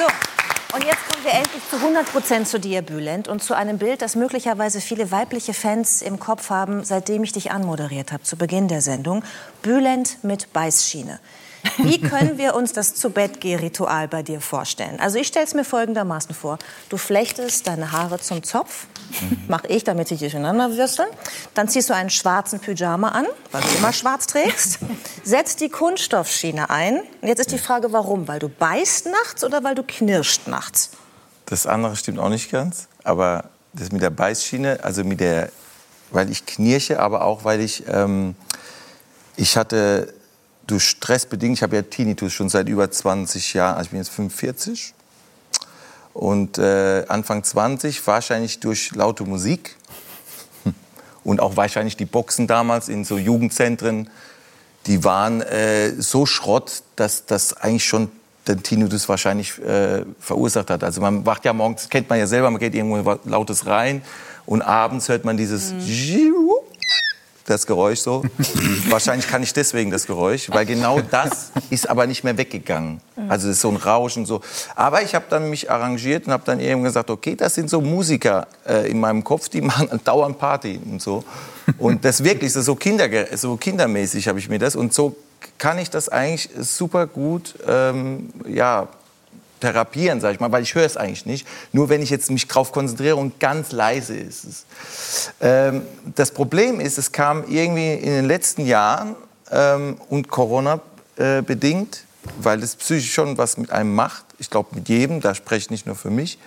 So. Und jetzt kommen wir endlich zu 100 Prozent zu dir, Bülent, und zu einem Bild, das möglicherweise viele weibliche Fans im Kopf haben, seitdem ich dich anmoderiert habe, zu Beginn der Sendung. Bülent mit Beißschiene. Wie können wir uns das zu bett ritual bei dir vorstellen? Also ich stelle es mir folgendermaßen vor. Du flechtest deine Haare zum Zopf, mache ich, damit sie durcheinander würsteln. Dann ziehst du einen schwarzen Pyjama an, weil du immer schwarz trägst. Setzt die Kunststoffschiene ein. Und jetzt ist die Frage, warum? Weil du beißt nachts oder weil du knirscht nachts? Das andere stimmt auch nicht ganz. Aber das mit der Beißschiene, also mit der, weil ich knirsche, aber auch weil ich, ähm, ich hatte durch Stress bedingt, ich habe ja Tinnitus schon seit über 20 Jahren, also ich bin jetzt 45 und äh, Anfang 20 wahrscheinlich durch laute Musik. Und auch wahrscheinlich die Boxen damals in so Jugendzentren, die waren äh, so Schrott, dass das eigentlich schon den Tinnitus wahrscheinlich äh, verursacht hat. Also man wacht ja morgens, kennt man ja selber, man geht irgendwo lautes rein und abends hört man dieses mhm das Geräusch so. Wahrscheinlich kann ich deswegen das Geräusch, weil genau das ist aber nicht mehr weggegangen. Also es ist so ein Rauschen so. Aber ich habe dann mich arrangiert und habe dann eben gesagt, okay, das sind so Musiker äh, in meinem Kopf, die machen dauernd Party und so. Und das wirklich so, Kinder, so kindermäßig habe ich mir das und so kann ich das eigentlich super gut ähm, ja, therapieren, sage ich mal, weil ich höre es eigentlich nicht. Nur wenn ich jetzt mich drauf konzentriere und ganz leise ist es. Ähm, das Problem ist, es kam irgendwie in den letzten Jahren ähm, und Corona äh, bedingt, weil es psychisch schon was mit einem macht. Ich glaube mit jedem, da spreche ich nicht nur für mich.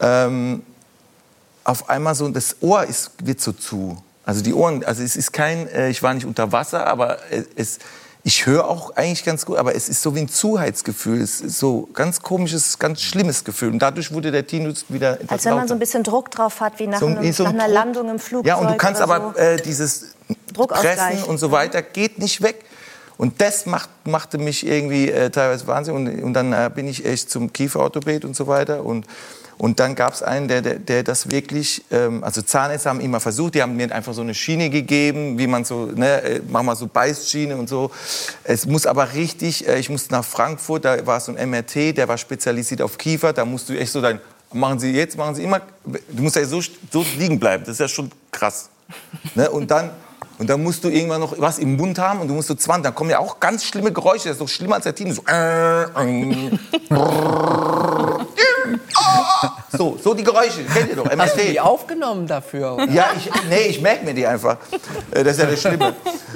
Ähm, auf einmal so das Ohr ist, wird so zu. Also die Ohren, also es ist kein, äh, ich war nicht unter Wasser, aber es, ich höre auch eigentlich ganz gut, aber es ist so wie ein Zuheitsgefühl. Es ist so ganz komisches, ganz schlimmes Gefühl. Und dadurch wurde der Tinnitus wieder etwas Als wenn man lauter. so ein bisschen Druck drauf hat, wie nach, so, einem, so nach einer Druck. Landung im Flugzeug. Ja, und du kannst aber so. äh, dieses Pressen und so weiter geht nicht weg. Und das macht, machte mich irgendwie äh, teilweise wahnsinnig. Und, und dann äh, bin ich echt zum Kieferorthopäd und so weiter. Und und dann gab es einen, der, der, der, das wirklich, ähm, also Zahnärzte haben immer versucht, die haben mir einfach so eine Schiene gegeben, wie man so, ne, äh, mach mal so Beißschiene und so. Es muss aber richtig, äh, ich musste nach Frankfurt, da war so ein MRT, der war spezialisiert auf Kiefer, da musst du echt so dein, machen Sie jetzt, machen Sie immer, du musst ja so, so liegen bleiben, das ist ja schon krass. Ne? Und dann... Und dann musst du irgendwann noch was im Mund haben und du musst so 20. Dann kommen ja auch ganz schlimme Geräusche. Das ist doch schlimmer als der Team. So, äh, äh, so, so die Geräusche, kennt ihr doch, MST. Hast du die aufgenommen dafür? Oder? Ja, ich, nee, ich merke mir die einfach. Äh, das ist ja das Schlimme.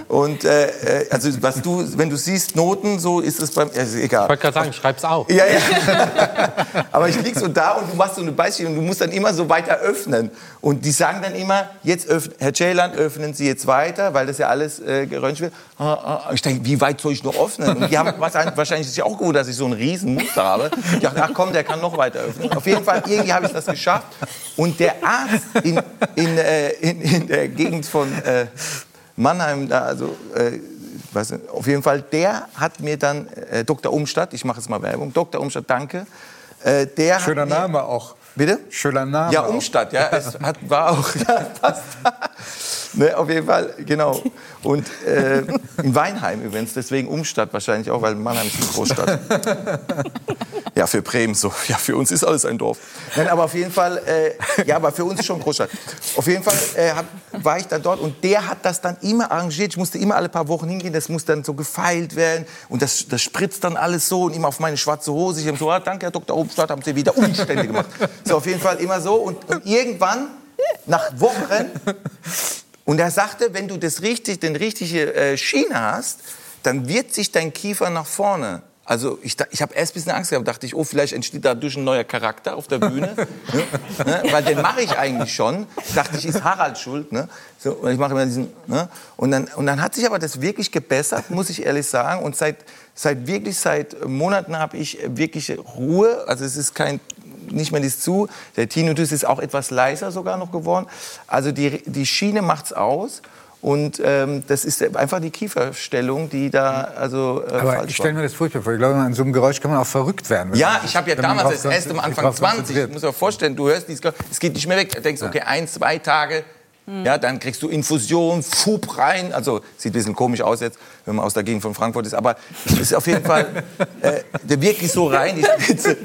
Und äh, also was du, wenn du siehst Noten, so ist es beim, also egal. Ich wollte gerade sagen, schreib's auf. Ja, ja. Aber ich lieg so da und du machst so eine Beispiel und du musst dann immer so weiter öffnen. Und die sagen dann immer, jetzt öffnen, Herr Ceylan, öffnen Sie jetzt weiter, weil das ja alles äh, geröntgt wird. Ah, ah. Ich denke, wie weit soll ich noch öffnen? Und die haben wahrscheinlich sich auch gewundert, dass ich so einen riesen Muster habe. Ich dachte, ach komm, der kann noch weiter öffnen. Auf jeden Fall, irgendwie habe ich das geschafft. Und der Arzt in, in, äh, in, in der Gegend von äh, Mannheim, da, also äh, weiß nicht, auf jeden Fall, der hat mir dann, äh, Dr. Umstadt, ich mache jetzt mal Werbung, Dr. Umstadt, danke. Äh, der Schöner mir, Name auch. Bitte? Schöner Name. Ja, auch. Umstadt, ja, es hat, war auch, ja, passt. Ne, auf jeden Fall, genau. Und äh, in Weinheim übrigens, deswegen Umstadt wahrscheinlich auch, weil Mannheim ist eine Großstadt. Ja, für Bremen so. Ja, für uns ist alles ein Dorf. Nein, aber auf jeden Fall, äh, ja, aber für uns ist schon Großstadt. Auf jeden Fall äh, hab, war ich dann dort und der hat das dann immer arrangiert. Ich musste immer alle paar Wochen hingehen, das muss dann so gefeilt werden und das, das spritzt dann alles so und immer auf meine schwarze Hose. Ich habe so, ah, danke, Herr Dr. Umstadt, haben Sie wieder Umstände gemacht. So, auf jeden Fall immer so und, und irgendwann, nach Wochen, und er sagte, wenn du das richtig, den richtige äh, Schiene hast, dann wird sich dein Kiefer nach vorne. Also ich, ich habe erst ein bisschen Angst gehabt, dachte ich, oh, vielleicht entsteht dadurch ein neuer Charakter auf der Bühne. ne? ne? Weil den mache ich eigentlich schon. Dachte ich, ist Harald schuld. Ne? So, und ich mache immer diesen. Ne? Und, dann, und dann hat sich aber das wirklich gebessert, muss ich ehrlich sagen. Und seit, seit wirklich seit Monaten habe ich wirklich Ruhe. Also es ist kein nicht mehr dies zu. Der Tinnitus ist auch etwas leiser sogar noch geworden. Also die, die Schiene macht's aus. Und ähm, das ist einfach die Kieferstellung, die da also äh, Aber ich stelle mir das furchtbar vor. Ich glaube, an so einem Geräusch kann man auch verrückt werden. Ja, ich habe ja damals das erste am konzentriert- Anfang drauf 20. konzentriert. Ich muss mir vorstellen, du hörst dieses Geräusch, es geht nicht mehr weg. Du denkst, okay, ein, zwei Tage Ja, dann kriegst du Infusion, Fub rein. Also sieht ein bisschen komisch aus jetzt, wenn man aus der Gegend von Frankfurt ist. Aber es ist auf jeden Fall äh, der wirklich so rein, die Spitze.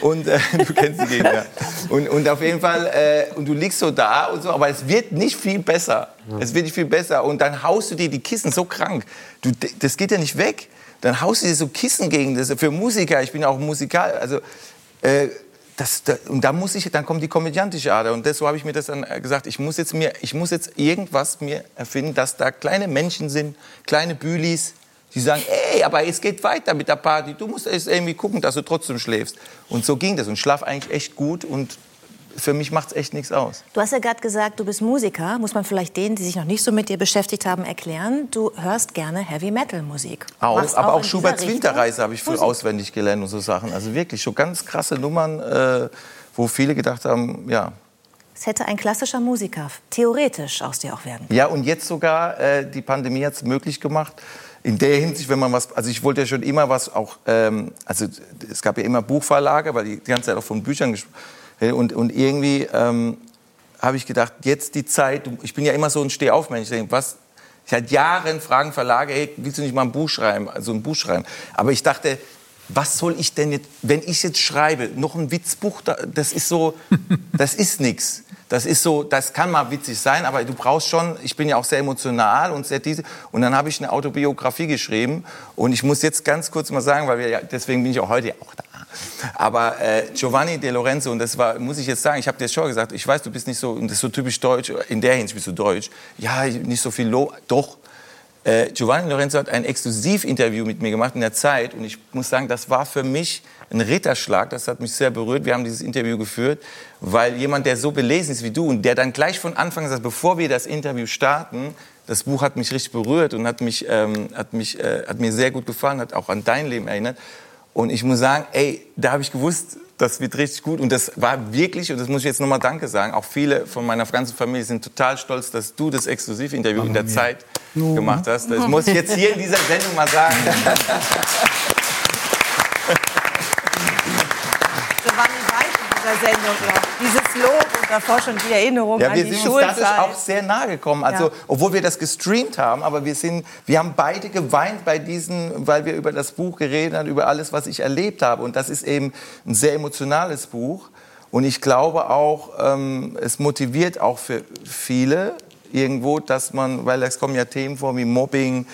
Und äh, du kennst die Gegend, ja. Und, und auf jeden Fall, äh, und du liegst so da und so, aber es wird nicht viel besser. Es wird nicht viel besser. Und dann haust du dir die Kissen so krank. Du, das geht ja nicht weg. Dann haust du dir so Kissen gegen das. Für Musiker, ich bin auch Musikal, also äh, das, da, und da muss ich, dann kommt die komödiantische Ader. Und deshalb habe ich mir das dann äh, gesagt, ich muss jetzt mir, ich muss jetzt irgendwas mir erfinden, dass da kleine Menschen sind, kleine Bülis, die sagen, ey, aber es geht weiter mit der Party. Du musst jetzt irgendwie gucken, dass du trotzdem schläfst. Und so ging das. Und schlaf eigentlich echt gut. Und für mich macht es echt nichts aus. Du hast ja gerade gesagt, du bist Musiker. Muss man vielleicht denen, die sich noch nicht so mit dir beschäftigt haben, erklären. Du hörst gerne Heavy Metal Musik. Auch, Machst aber auch, in Schuberts Winterreise habe ich früh auswendig gelernt und so Sachen. Also wirklich so ganz krasse Nummern, äh, wo viele gedacht haben, ja. Es hätte ein klassischer Musiker theoretisch aus dir auch werden können. Ja, und jetzt sogar, äh, die Pandemie hat es möglich gemacht. In der Hinsicht, wenn man was, also ich wollte ja schon immer was auch, ähm, also es gab ja immer Buchverlage, weil die ganze Zeit auch von Büchern gesprochen und, und irgendwie ähm, habe ich gedacht, jetzt die Zeit, ich bin ja immer so ein Stehaufmensch, ich denke, was, seit Jahren fragen Verlage, hey, willst du nicht mal ein Buch schreiben, also ein Buch schreiben? Aber ich dachte, was soll ich denn jetzt, wenn ich jetzt schreibe, noch ein Witzbuch, da- das ist so, das ist nix. Das ist so, das kann mal witzig sein, aber du brauchst schon, ich bin ja auch sehr emotional und sehr diese, und dann habe ich eine Autobiografie geschrieben und ich muss jetzt ganz kurz mal sagen, weil wir ja, deswegen bin ich auch heute auch da. Aber äh, Giovanni De Lorenzo, und das war, muss ich jetzt sagen, ich habe dir schon gesagt, ich weiß, du bist nicht so, und das ist so typisch deutsch, in der Hinsicht bist du deutsch. Ja, nicht so viel Lob, doch. Äh, Giovanni Lorenzo hat ein Exklusivinterview mit mir gemacht in der Zeit und ich muss sagen, das war für mich ein Ritterschlag, das hat mich sehr berührt. Wir haben dieses Interview geführt, weil jemand, der so belesen ist wie du und der dann gleich von Anfang sagt, bevor wir das Interview starten, das Buch hat mich richtig berührt und hat, mich, ähm, hat, mich, äh, hat mir sehr gut gefallen, hat auch an dein Leben erinnert. Und ich muss sagen, ey, da habe ich gewusst, das wird richtig gut. Und das war wirklich, und das muss ich jetzt nochmal Danke sagen, auch viele von meiner ganzen Familie sind total stolz, dass du das Exklusivinterview in der Zeit gemacht hast. Das muss ich jetzt hier in dieser Sendung mal sagen. Giovanni weiß in dieser Sendung noch. Dieses Lob davor schon die Erinnerung Ja, an wir die sind uns dadurch Schulzeit. auch sehr nahe gekommen. Also, Ja. obwohl wir das gestreamt haben, aber wir sind, wir haben beide geweint bei diesen, weil wir über das Buch geredet haben, über alles, was ich erlebt habe. Und das ist eben ein sehr emotionales Buch. Und ich glaube auch, ähm, es motiviert auch für viele irgendwo, dass man, weil es kommen ja Themen vor wie Mobbing,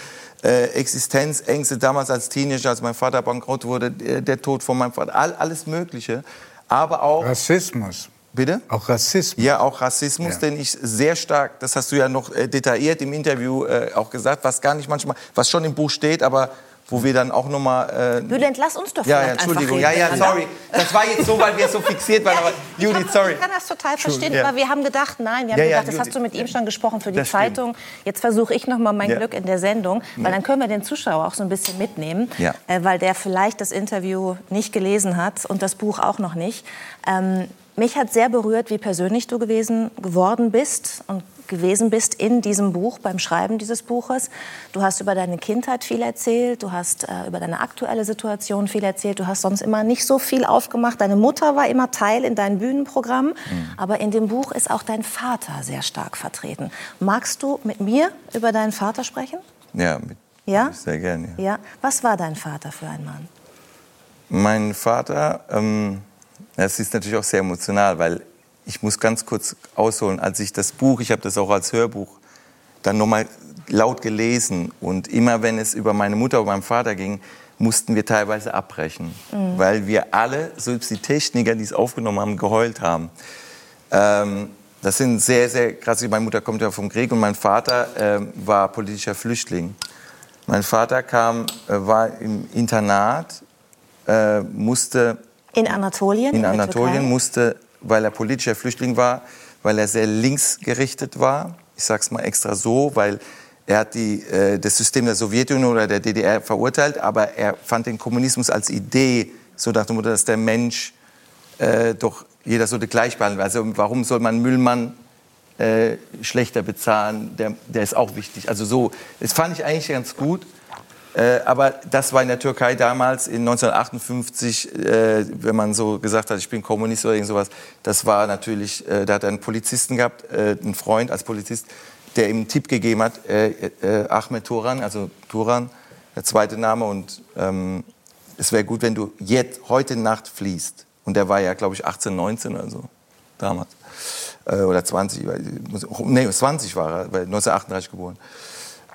äh, Existenzängste damals als Teenager, als mein Vater bankrott wurde, der, der Tod von meinem Vater, all, alles Mögliche. Aber auch, Rassismus. Bitte? Auch Rassismus. Ja, auch Rassismus, Ja. den ich sehr stark, das hast du ja noch äh, detailliert im Interview äh, auch gesagt, was gar nicht manchmal, was schon im Buch steht, aber wo wir dann auch nochmal... Äh, Bülent, lass uns doch ja, ja, Entschuldigung, ja, ja, sorry. Das war jetzt so, weil wir so fixiert waren, aber Judith, hab- sorry. Ich kann das total verstehen, Ja. aber wir haben gedacht, nein, wir haben Ja, ja, gedacht, das hast Judith, du mit ihm schon gesprochen für die das stimmt. Zeitung. Jetzt versuche ich noch mal mein Ja. Glück in der Sendung, weil dann können wir den Zuschauer auch so ein bisschen mitnehmen, Ja. äh, weil der vielleicht das Interview nicht gelesen hat und das Buch auch noch nicht. Ähm, mich hat sehr berührt, wie persönlich du gewesen geworden bist und gewesen bist in diesem Buch, beim Schreiben dieses Buches. Du hast über deine Kindheit viel erzählt, du hast äh, über deine aktuelle Situation viel erzählt, du hast sonst immer nicht so viel aufgemacht. Deine Mutter war immer Teil in deinem Bühnenprogramm, aber in dem Buch ist auch dein Vater sehr stark vertreten. Magst du mit mir über deinen Vater sprechen? Ja, mit, Ja? sehr gerne. Ja. Ja. Was war dein Vater für ein Mann? Mein Vater, ähm, das ist natürlich auch sehr emotional, weil ich muss ganz kurz ausholen, als ich das Buch, ich habe das auch als Hörbuch dann nochmal laut gelesen und immer wenn es über meine Mutter und meinen Vater ging, mussten wir teilweise abbrechen, weil wir alle, selbst die Techniker, die es aufgenommen haben, geheult haben. Ähm, das sind sehr, sehr krass. Meine Mutter kommt ja vom Krieg und mein Vater ähm, war politischer Flüchtling. Mein Vater kam, äh, war im Internat, äh, musste In Anatolien? in der Anatolien, musste, weil er politischer Flüchtling war, weil er sehr linksgerichtet war. Ich sage es mal extra so, weil er hat die, äh, das System der Sowjetunion oder der DDR verurteilt, aber er fand den Kommunismus als Idee, so nach dem Motto, dass der Mensch äh, doch jeder sollte gleich behandelt. Also warum soll man Müllmann äh, schlechter bezahlen? Der, der ist auch wichtig. Also so, das fand ich eigentlich ganz gut. Äh, aber das war in der Türkei damals in 1958, äh, wenn man so gesagt hat, ich bin Kommunist oder irgend sowas. Das war natürlich, äh, da hat er einen Polizisten gehabt, äh, einen Freund als Polizist, der ihm einen Tipp gegeben hat, äh, Ahmed Turan, also Turan, der zweite Name. Und ähm, es wäre gut, wenn du jetzt, heute Nacht fließt. Und der war ja, glaube ich, 18, 19 oder so damals. oder 20, nee, 20 war er, 1938 geboren.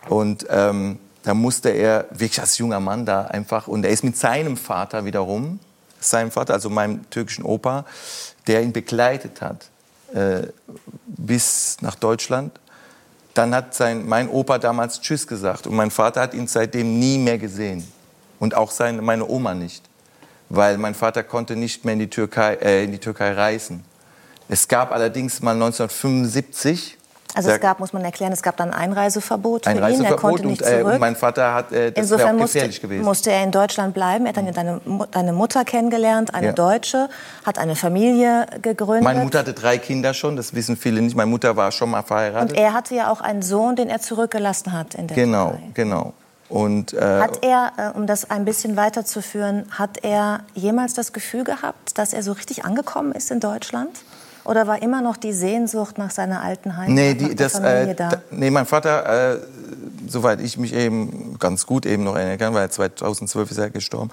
Und ähm, da musste er wirklich als junger Mann da einfach, und er ist mit seinem Vater wiederum, seinem Vater, also meinem türkischen Opa, der ihn begleitet hat äh, bis nach Deutschland. Dann hat sein, mein Opa damals Tschüss gesagt und mein Vater hat ihn seitdem nie mehr gesehen. Und auch seine, meine Oma nicht, weil mein Vater konnte nicht mehr in die Türkei, äh, in die Türkei reisen. Es gab allerdings mal 1975 also es gab, muss man erklären, es gab dann ein Einreiseverbot ein für ihn. Er konnte nicht und, äh, zurück. Und mein Vater hat, äh, das Insofern auch musste, gefährlich gewesen. musste er in Deutschland bleiben. Er hat dann deine, deine Mutter kennengelernt, eine Ja. Deutsche, hat eine Familie gegründet. Meine Mutter hatte drei Kinder schon, das wissen viele nicht. Meine Mutter war schon mal verheiratet. und er hatte ja auch einen Sohn, den er zurückgelassen hat in der genau, Türkei. genau. Und äh, Hat er, äh, um das ein bisschen weiterzuführen, hat er jemals das Gefühl gehabt, dass er so richtig angekommen ist in Deutschland? Oder war immer noch die Sehnsucht nach seiner alten Heimat, nee, die, das, äh, da? da, nee, mein Vater, äh, soweit ich mich eben ganz gut eben noch erinnern kann, weil 2012 ist er gestorben,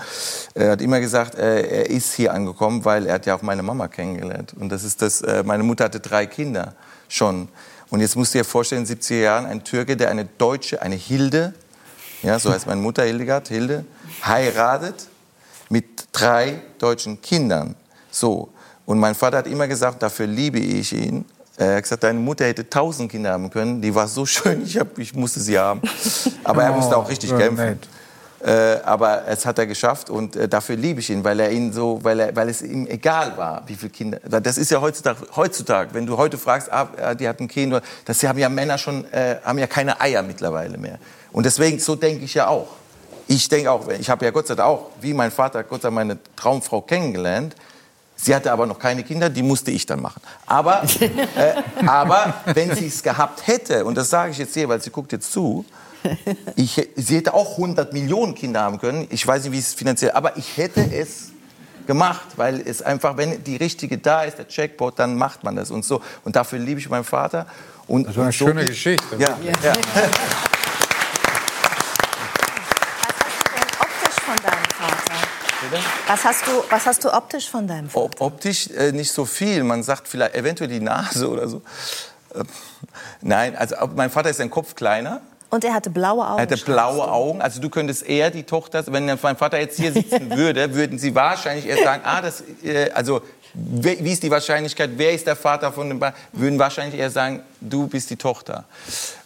er hat immer gesagt, äh, er ist hier angekommen, weil er hat ja auch meine Mama kennengelernt. Und das ist das, äh, meine Mutter hatte drei Kinder schon. Und jetzt musst du dir vorstellen, in den 70er Jahren ein Türke, der eine Deutsche, eine Hilde, ja, so heißt meine Mutter Hildegard, Hilde, heiratet mit drei deutschen Kindern. So. Und mein Vater hat immer gesagt, dafür liebe ich ihn. Er hat gesagt, deine Mutter hätte tausend Kinder haben können. Die war so schön, ich, hab, ich musste sie haben. Aber er musste auch richtig Oh, kämpfen. Äh, aber es hat er geschafft und äh, dafür liebe ich ihn, weil er ihn so, weil, er, weil es ihm egal war, wie viele Kinder. Das ist ja heutzutage, heutzutage wenn du heute fragst, ah, äh, die hat ein Kind, oder- das haben ja Männer schon, äh, haben ja keine Eier mittlerweile mehr. Und deswegen, so denke ich ja auch. Ich denke auch, ich habe ja Gott sei Dank auch, wie mein Vater, Gott sei Dank meine Traumfrau kennengelernt. Sie hatte aber noch keine Kinder, die musste ich dann machen. Aber, äh, aber wenn sie es gehabt hätte, und das sage ich jetzt hier, weil sie guckt jetzt zu, ich, sie hätte auch 100 Millionen Kinder haben können. Ich weiß nicht, wie es finanziell, aber ich hätte es gemacht, weil es einfach, wenn die richtige da ist, der Checkpoint, dann macht man das und so. Und dafür liebe ich meinen Vater. Und Das war eine so schöne geht- Geschichte. Ja, ja. optisch von deinem Was hast du, was hast du optisch von deinem Vater? Op optisch äh, nicht so viel. Man sagt vielleicht eventuell die Nase oder so. Äh, nein, also ob- mein Vater ist ein Kopf kleiner. Und er hatte blaue Augen. Er hatte blaue Augen. Also du könntest eher die Tochter, wenn mein Vater jetzt hier sitzen würde, würden sie wahrscheinlich eher sagen, ah, das, äh, also wie ist die Wahrscheinlichkeit, wer ist der Vater von dem, Ba- würden wahrscheinlich eher sagen, du bist die Tochter.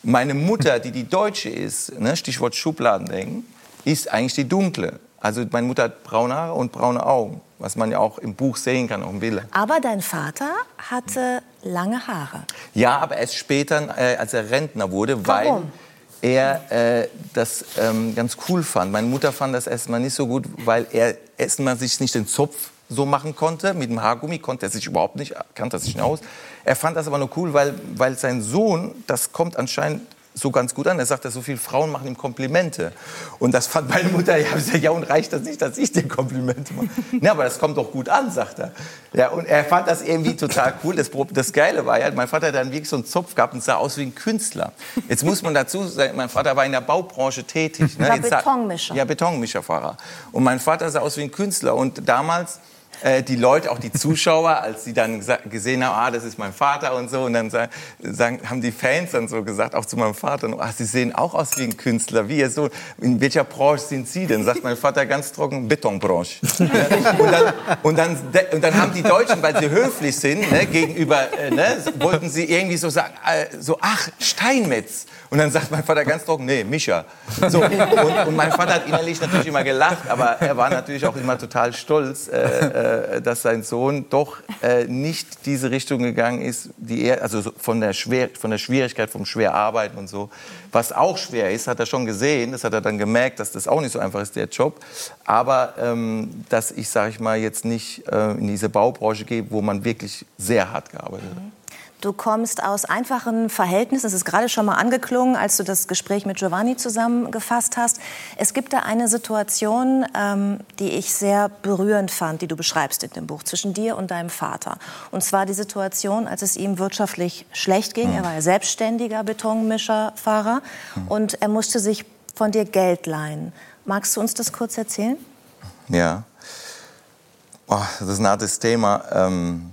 Meine Mutter, die die Deutsche ist, ne, Stichwort Schubladendenken, ist eigentlich die dunkle. Also meine Mutter hat braune Haare und braune Augen, was man ja auch im Buch sehen kann, auch im Bilder. Aber dein Vater hatte lange Haare. Ja, aber erst später, äh, als er Rentner wurde, weil Warum? er äh, das ähm, ganz cool fand. Meine Mutter fand das erstmal nicht so gut, weil er erstmal sich nicht den Zopf so machen konnte. Mit dem Haargummi konnte er sich überhaupt nicht, kannte er sich nicht aus. Er fand das aber nur cool, weil, weil sein Sohn, das kommt anscheinend so ganz gut an. Er sagt, dass so viele Frauen machen ihm Komplimente. Und das fand meine Mutter, ja, ja und reicht das nicht, dass ich dir Komplimente mache? Ja, aber das kommt doch gut an, sagt er. Ja, und er fand das irgendwie total cool. Das, das Geile war ja, mein Vater hat dann wirklich so einen Zopf gehabt und sah aus wie ein Künstler. Jetzt muss man dazu sagen, mein Vater war in der Baubranche tätig. Ne? War Betonmischer. Ja, Betonmischerfahrer. Und mein Vater sah aus wie ein Künstler. Und damals äh, die Leute, auch die Zuschauer, als sie dann gesehen haben, ah, das ist mein Vater und so, und dann sa- sagen, haben die Fans dann so gesagt, auch zu meinem Vater, ah, sie sehen auch aus wie ein Künstler, wie ihr so. In welcher Branche sind Sie denn? Sagt mein Vater ganz trocken, Betonbranche. und, dann, und, dann, und dann haben die Deutschen, weil sie höflich sind, ne, gegenüber, äh, ne, wollten sie irgendwie so sagen, äh, so, ach, Steinmetz. Und dann sagt mein Vater ganz trocken, nee, Mischa. So, und, und mein Vater hat innerlich natürlich immer gelacht, aber er war natürlich auch immer total stolz, äh, äh, dass sein Sohn doch äh, nicht diese Richtung gegangen ist, die er, also so von der, Schwer, von der Schwierigkeit, vom schwer arbeiten und so. Was auch schwer ist, hat er schon gesehen, das hat er dann gemerkt, dass das auch nicht so einfach ist, der Job. Aber ähm, dass ich, sage ich mal, jetzt nicht äh, in diese Baubranche gehe, wo man wirklich sehr hart gearbeitet hat. Du kommst aus einfachen Verhältnissen. Es ist gerade schon mal angeklungen, als du das Gespräch mit Giovanni zusammengefasst hast. Es gibt da eine Situation, ähm, die ich sehr berührend fand, die du beschreibst in dem Buch, zwischen dir und deinem Vater. Und zwar die Situation, als es ihm wirtschaftlich schlecht ging. Er war ja selbstständiger Betonmischerfahrer Mhm. und er musste sich von dir Geld leihen. Magst du uns das kurz erzählen? Ja. Oh, das ist ein hartes Thema. Ähm,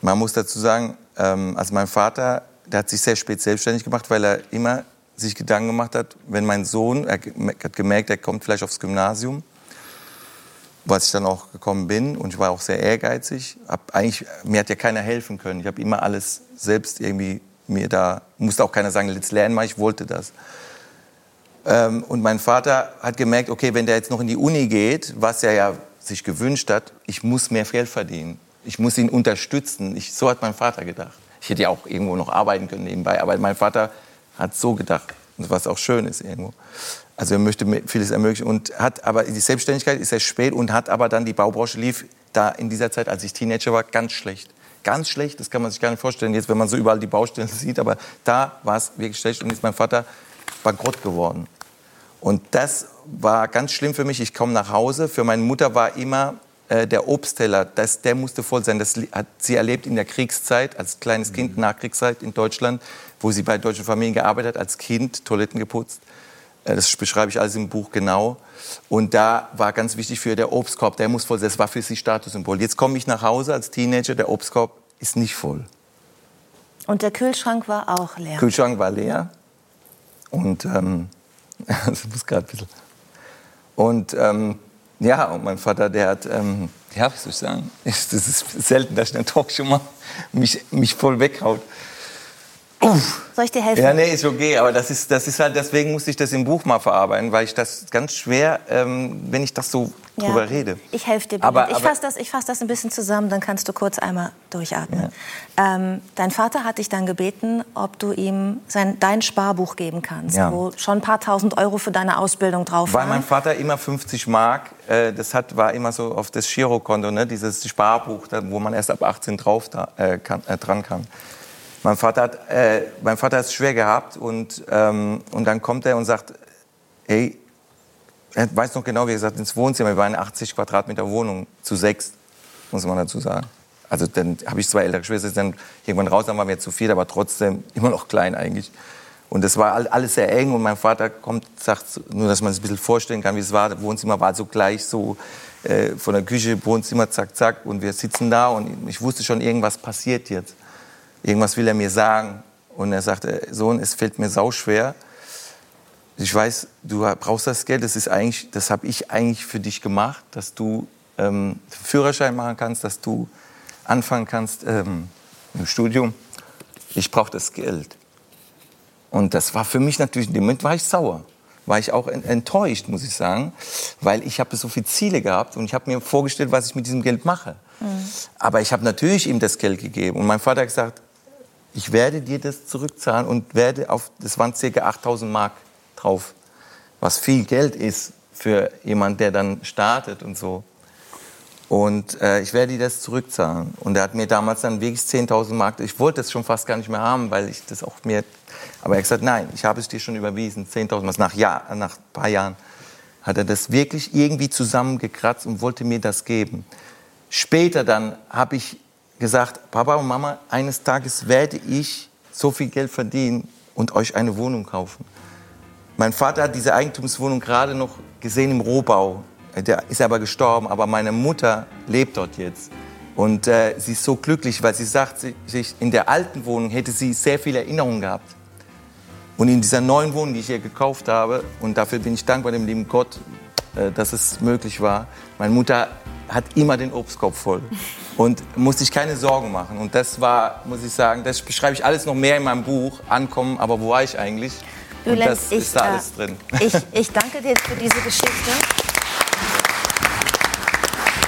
man muss dazu sagen, ähm, also mein Vater, der hat sich sehr spät selbstständig gemacht, weil er immer sich Gedanken gemacht hat, wenn mein Sohn, er hat gemerkt, er kommt vielleicht aufs Gymnasium, was ich dann auch gekommen bin und ich war auch sehr ehrgeizig. Hab eigentlich, mir hat ja keiner helfen können. Ich habe immer alles selbst irgendwie mir da, musste auch keiner sagen, jetzt lernen mal, ich wollte das. Ähm, und mein Vater hat gemerkt, okay, wenn der jetzt noch in die Uni geht, was er ja sich gewünscht hat, ich muss mehr Geld verdienen. Ich muss ihn unterstützen. Ich, so hat mein Vater gedacht. Ich hätte ja auch irgendwo noch arbeiten können nebenbei, aber mein Vater hat so gedacht, was auch schön ist irgendwo. Also er möchte vieles ermöglichen und hat aber die Selbstständigkeit ist erst spät und hat aber dann die Baubranche lief da in dieser Zeit, als ich Teenager war, ganz schlecht. Ganz schlecht, das kann man sich gar nicht vorstellen, jetzt wenn man so überall die Baustellen sieht, aber da war es wirklich schlecht und ist mein Vater bankrott geworden. Und das war ganz schlimm für mich. Ich komme nach Hause. Für meine Mutter war immer äh, der Obstteller, das, der musste voll sein. Das hat sie erlebt in der Kriegszeit, als kleines Kind, Nachkriegszeit in Deutschland, wo sie bei deutschen Familien gearbeitet hat, als Kind, Toiletten geputzt. Äh, Das beschreibe ich alles im Buch genau. Und da war ganz wichtig für der Obstkorb, der muss voll sein. Das war für sie Statussymbol. Jetzt komme ich nach Hause als Teenager, der Obstkorb ist nicht voll. Und der Kühlschrank war auch leer. Kühlschrank war leer. Und ähm, das muss gerade ein bisschen. Und ähm, ja, und mein Vater, der hat, ähm, ja, wie soll ich sagen, das ist selten, dass ich in der Talkshow mal mich, mich voll weghaut. Soll ich dir helfen? Ja, nee, ist okay, aber das ist, das ist halt, deswegen musste ich das im Buch mal verarbeiten, weil ich das ganz schwer, ähm, wenn ich das so Ja. drüber rede. Ich helfe dir. Aber- Aber, ich fasse das, ich fass das ein bisschen zusammen, dann kannst du kurz einmal durchatmen. Ähm, dein Vater hat dich dann gebeten, ob du ihm sein, dein Sparbuch geben kannst, Ja. wo schon ein paar tausend Euro für deine Ausbildung drauf Weil mein waren. Vater immer 50 Mark, äh, das hat, war immer so auf das Girokonto, ne, dieses Sparbuch, da, wo man erst ab 18 drauf da, äh, kann, äh, dran kann. Mein Vater hat äh, mein Vater es schwer gehabt und, ähm, und dann kommt er und sagt, ey, er weiß noch genau, wie gesagt, ins Wohnzimmer, wir waren in 80 Quadratmeter Wohnung, zu sechs, muss man dazu sagen. Also dann habe ich zwei ältere Geschwister, dann irgendwann raus, dann waren wir zu viel, aber trotzdem immer noch klein eigentlich. Und das war all- alles sehr eng und mein Vater kommt, sagt, nur dass man sich ein bisschen vorstellen kann, wie es war. Das Wohnzimmer war so gleich so äh, von der Küche, Wohnzimmer, zack, zack. Und wir sitzen da und ich wusste schon, irgendwas passiert jetzt. Irgendwas will er mir sagen. Und er sagte, Sohn, es fällt mir sauschwer. Ich weiß, du brauchst das Geld. Das ist eigentlich, das habe ich eigentlich für dich gemacht, dass du ähm, Führerschein machen kannst, dass du anfangen kannst ähm, im Studium. Ich brauche das Geld. Und das war für mich natürlich, in dem Moment war ich sauer. War ich auch en- enttäuscht, muss ich sagen, weil ich habe so viele Ziele gehabt und ich habe mir vorgestellt, was ich mit diesem Geld mache. Aber ich habe natürlich ihm das Geld gegeben und mein Vater hat gesagt, ich werde dir das zurückzahlen und werde auf, das waren ca. 8000 Mark drauf, was viel Geld ist für jemand, der dann startet und so. Und äh, ich werde dir das zurückzahlen. Und er hat mir damals dann wirklich 10.000 Mark, ich wollte das schon fast gar nicht mehr haben, weil ich das auch mir, aber er hat gesagt, nein, ich habe es dir schon überwiesen, 10.000, was nach, Jahr, nach ein paar Jahren hat er das wirklich irgendwie zusammengekratzt und wollte mir das geben. Später dann habe ich gesagt, Papa und Mama, eines Tages werde ich so viel Geld verdienen und euch eine Wohnung kaufen. Mein Vater hat diese Eigentumswohnung gerade noch gesehen im Rohbau. Der ist aber gestorben, aber meine Mutter lebt dort jetzt. Und äh, sie ist so glücklich, weil sie sagt, sich, in der alten Wohnung hätte sie sehr viele Erinnerungen gehabt. Und in dieser neuen Wohnung, die ich hier gekauft habe, und dafür bin ich dankbar dem lieben Gott, äh, dass es möglich war. Meine Mutter hat immer den Obstkorb voll und musste sich keine Sorgen machen. Und das war, muss ich sagen, das beschreibe ich alles noch mehr in meinem Buch, Ankommen, aber wo war ich eigentlich? Und Bülent, das ich, ist da äh, alles drin. Ich, ich danke dir für diese Geschichte.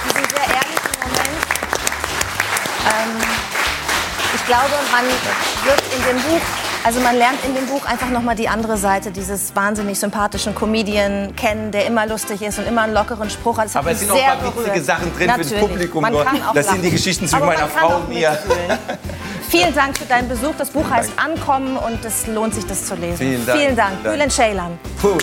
Diesen sehr ehrlichen Moment. Ähm, ich glaube, man wird in dem Buch, also man lernt in dem Buch einfach nochmal die andere Seite dieses wahnsinnig sympathischen Comedian kennen, der immer lustig ist und immer einen lockeren Spruch hat. Das Aber es sind auch ein paar witzige. Sachen drin für das Natürlich. Publikum. Man auch das sind die lachen. Geschichten zwischen Aber meiner Frau und mir. Vielen Dank für deinen Besuch. Das Buch heißt Ankommen und es lohnt sich, das zu lesen. Vielen Dank. Vielen Dank. Dank. Bülent Ceylan. Puh.